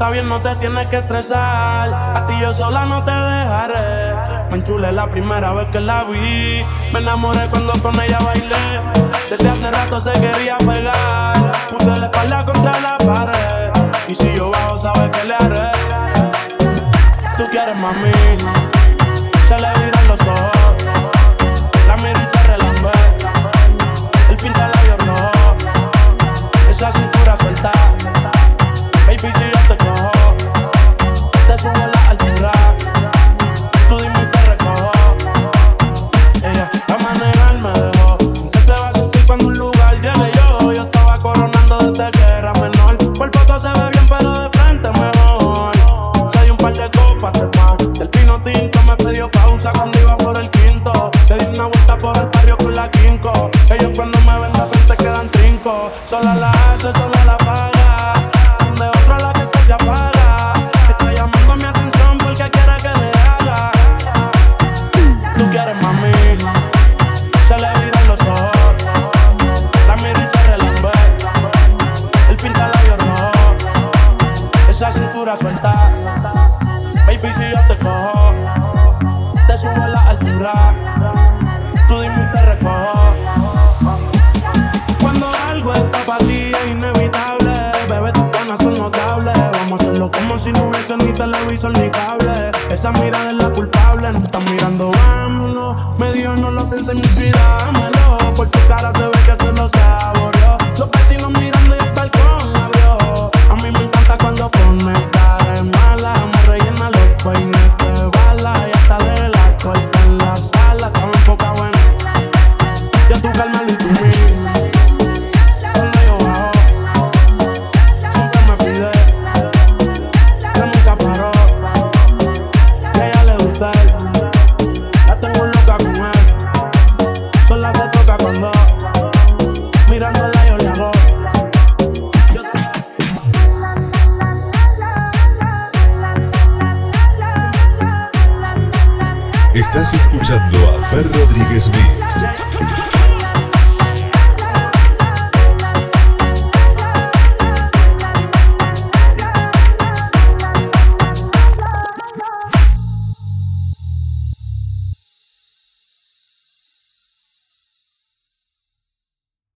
Está bien, no te tienes que estresar. A ti yo sola no te dejaré. Me enchulé la primera vez que la vi. Me enamoré cuando con ella bailé. Desde hace rato se quería pegar. Puse la espalda contra la pared. Y si yo bajo, sabes que le haré. Tú quieres mami. Ellos cuando me ven de frente quedan trinco. Sola la hace, sola la paga. De otra la que se apaga. Está llamando mi atención porque quiere que le haga. Tú quieres mami. Se le viran los ojos. La mira y se. El pinta labios rojo. Esa cintura suelta. Baby, si yo te cojo, te subo la Esa mirada es la culpable, no están mirando, vámonos. Medio no lo pensé en mi Estás escuchando a Fer Rodríguez Mix.